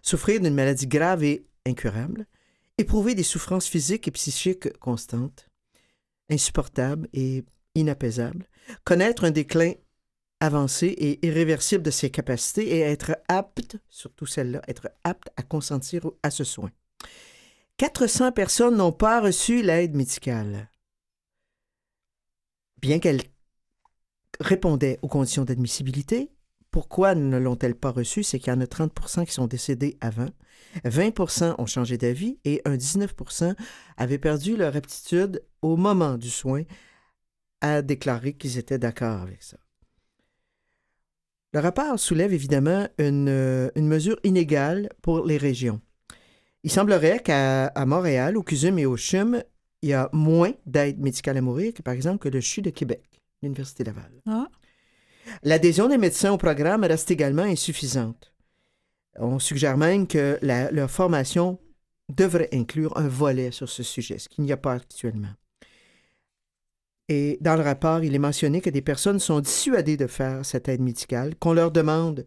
souffrir d'une maladie grave et incurable, éprouver des souffrances physiques et psychiques constantes, insupportables et inapaisables, connaître un déclin avancé et irréversible de ses capacités et être apte, surtout celle-là, être apte à consentir à ce soin. 400 personnes n'ont pas reçu l'aide médicale. Bien qu'elles répondaient aux conditions d'admissibilité, pourquoi ne l'ont-elles pas reçue? C'est qu'il y en a 30% qui sont décédés avant, 20% ont changé d'avis et un 19% avaient perdu leur aptitude au moment du soin à déclarer qu'ils étaient d'accord avec ça. Le rapport soulève évidemment une, euh, une mesure inégale pour les régions. Il semblerait qu'à Montréal, au CUSUM et au CHUM, il y a moins d'aide médicale à mourir que, par exemple, le CHU de Québec, l'Université Laval. Ah. L'adhésion des médecins au programme reste également insuffisante. On suggère même que leur formation devrait inclure un volet sur ce sujet, ce qu'il n'y a pas actuellement. Et dans le rapport, il est mentionné que des personnes sont dissuadées de faire cette aide médicale, qu'on leur demande,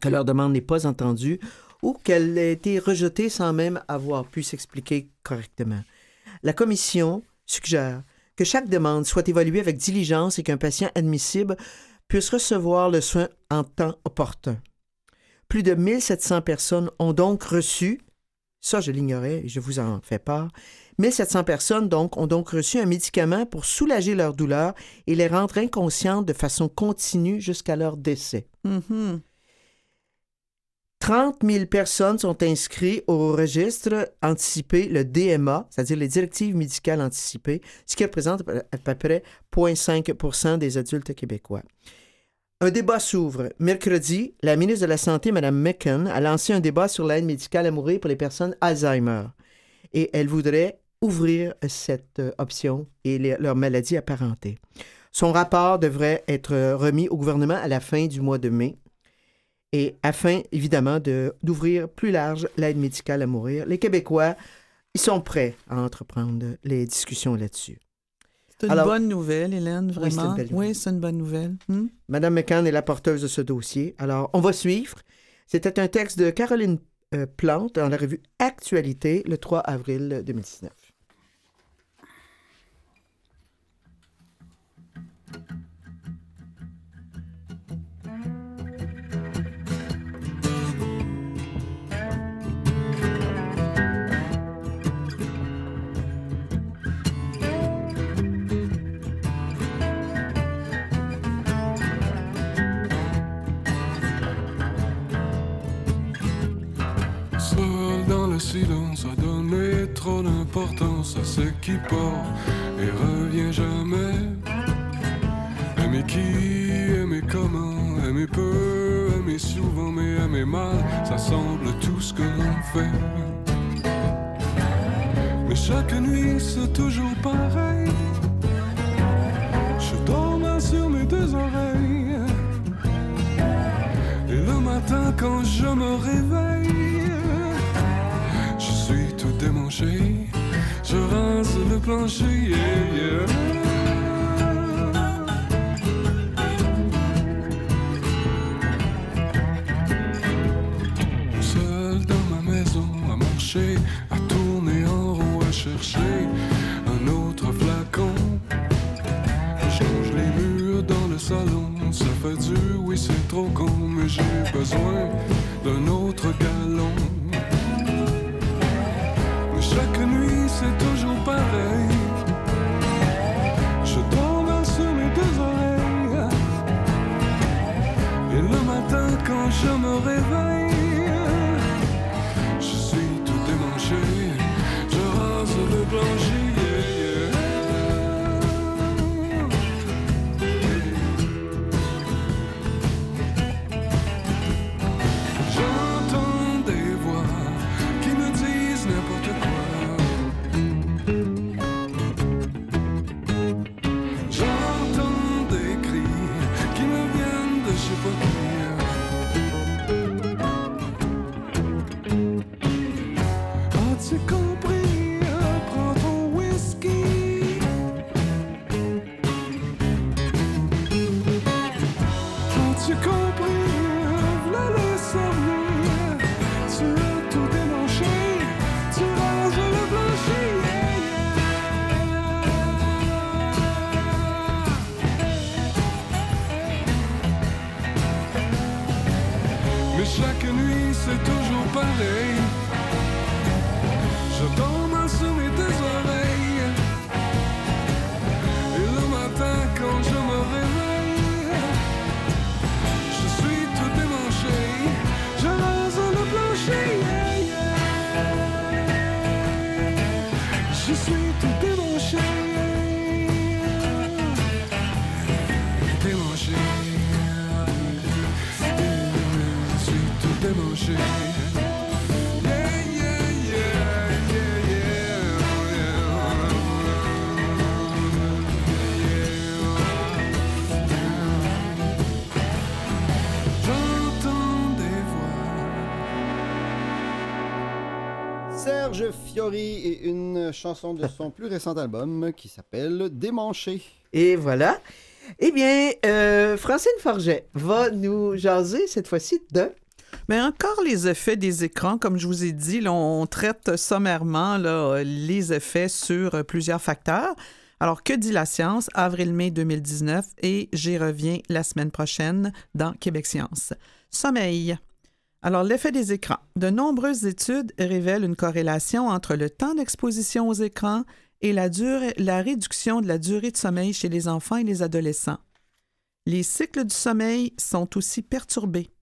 que leur demande n'est pas entendue ou qu'elle a été rejetée sans même avoir pu s'expliquer correctement. La commission suggère que chaque demande soit évaluée avec diligence et qu'un patient admissible puisse recevoir le soin en temps opportun. Plus de 1700 personnes ont donc reçu, ça je l'ignorais je vous en fais part, 1700 personnes donc ont donc reçu un médicament pour soulager leur douleur et les rendre inconscientes de façon continue jusqu'à leur décès. Mhm. 30 000 personnes sont inscrites au registre anticipé, le DMA, c'est-à-dire les directives médicales anticipées, ce qui représente à peu près 0,5% des adultes québécois. Un débat s'ouvre. Mercredi, la ministre de la Santé, Mme McCann, a lancé un débat sur l'aide médicale à mourir pour les personnes Alzheimer. Et elle voudrait ouvrir cette euh, option et leurs maladies apparentées. Son rapport devrait être euh, remis au gouvernement à la fin du mois de mai et afin, évidemment, de- d'ouvrir plus large l'aide médicale à mourir. Les Québécois, ils sont prêts à entreprendre les discussions là-dessus. C'est une Alors- bonne nouvelle, Hélène, Oui, c'est une vraiment. Oui, c'est une bonne nouvelle. Hmm? Madame McCann est la porteuse de ce dossier. Alors, on va suivre. C'était un texte de Caroline euh, Plante dans la revue Actualité le 3 avril 2019. Silence, à donner trop d'importance à ce qui part et revient jamais. Aimer qui, aimer comment, aimer peu, aimer souvent, mais aimer mal, ça semble tout ce que l'on fait. Mais chaque nuit, c'est toujours pareil. Je dors sur mes deux oreilles. Et le matin quand je me réveille, je suis tout démanché. Je plancher. Yeah, yeah. Seul dans ma maison, à marcher, à tourner en rond, à chercher un autre flacon. Je change les murs dans le salon, ça fait dur, oui c'est trop con, mais j'ai besoin d'un autre galon. Serge Fiori et une chanson de son plus récent album qui s'appelle Démanché. Et voilà. Eh bien, euh, Francine Forget va nous jaser cette fois-ci de... Mais encore les effets des écrans, comme je vous ai dit, on traite sommairement les effets sur euh, plusieurs facteurs. Alors, que dit la science? Avril-mai 2019 et j'y reviens la semaine prochaine dans Québec Science. Sommeil. Alors, l'effet des écrans. De nombreuses études révèlent une corrélation entre le temps d'exposition aux écrans et la, la réduction de la durée de sommeil chez les enfants et les adolescents. Les cycles du sommeil sont aussi perturbés.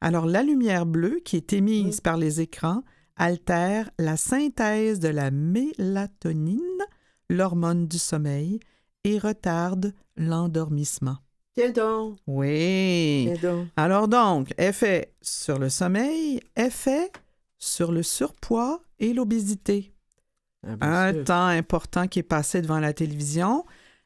Alors, la lumière bleue qui est émise par les écrans altère la synthèse de la mélatonine, l'hormone du sommeil, et retarde l'endormissement. Tiens donc, Oui. tiens donc. Alors donc, effet sur le sommeil, effet sur le surpoids et l'obésité. Ah, Un sûr. temps important qui est passé devant la télévision,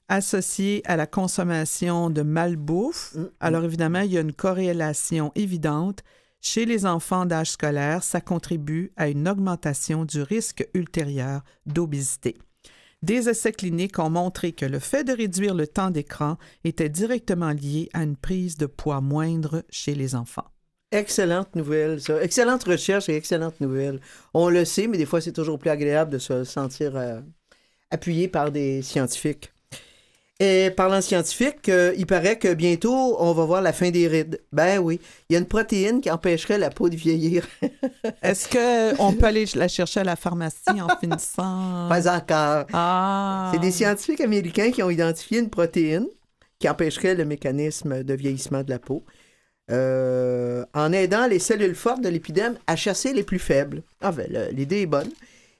associé à la consommation de malbouffe. Mm, mm. Alors évidemment, il y a une corrélation évidente. Chez les enfants d'âge scolaire, ça contribue à une augmentation du risque ultérieur d'obésité. Des essais cliniques ont montré que le fait de réduire le temps d'écran était directement lié à une prise de poids moindre chez les enfants. Excellente nouvelle, ça. Excellente recherche et excellente nouvelle. On le sait, mais des fois, c'est toujours plus agréable de se sentir euh, appuyé par des scientifiques. Et parlant de scientifiques, euh, il paraît que bientôt, on va voir la fin des rides. Ben oui, il y a une protéine qui empêcherait la peau de vieillir. Est-ce qu'on peut aller la chercher à la pharmacie en finissant? Pas encore. Ah! C'est des scientifiques américains qui ont identifié une protéine qui empêcherait le mécanisme de vieillissement de la peau euh, en aidant les cellules fortes de l'épidème à chasser les plus faibles. Ah ben, l'idée est bonne.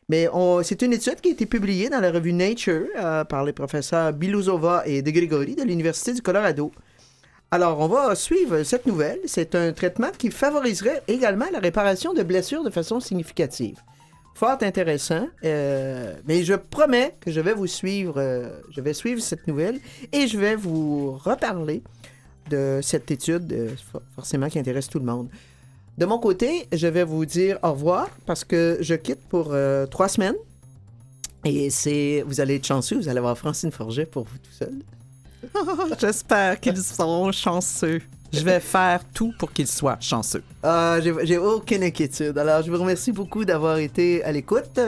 Mais c'est une étude qui a été publiée dans la revue Nature euh, par les professeurs Biluzova et De Grigori de l'Université du Colorado. Alors, on va suivre cette nouvelle. C'est un traitement qui favoriserait également la réparation de blessures de façon significative. Fort intéressant. euh, mais je promets que je vais vous suivre. euh, je vais suivre cette nouvelle et je vais vous reparler de cette étude, for- forcément qui intéresse tout le monde. De mon côté, je vais vous dire au revoir parce que je quitte pour euh, trois semaines. Et c'est, vous allez être chanceux, vous allez avoir Francine Forget pour vous tout seul. J'espère qu'ils seront chanceux. Je vais faire tout pour qu'ils soient chanceux. Ah, j'ai aucune inquiétude. Alors, je vous remercie beaucoup d'avoir été à l'écoute.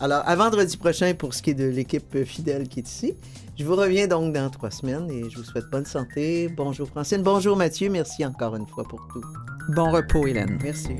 Alors, à vendredi prochain pour ce qui est de l'équipe fidèle qui est ici. Je vous reviens donc dans trois semaines et je vous souhaite bonne santé. Bonjour Francine, bonjour Mathieu. Merci encore une fois pour tout. Bon repos, Hélène. Merci.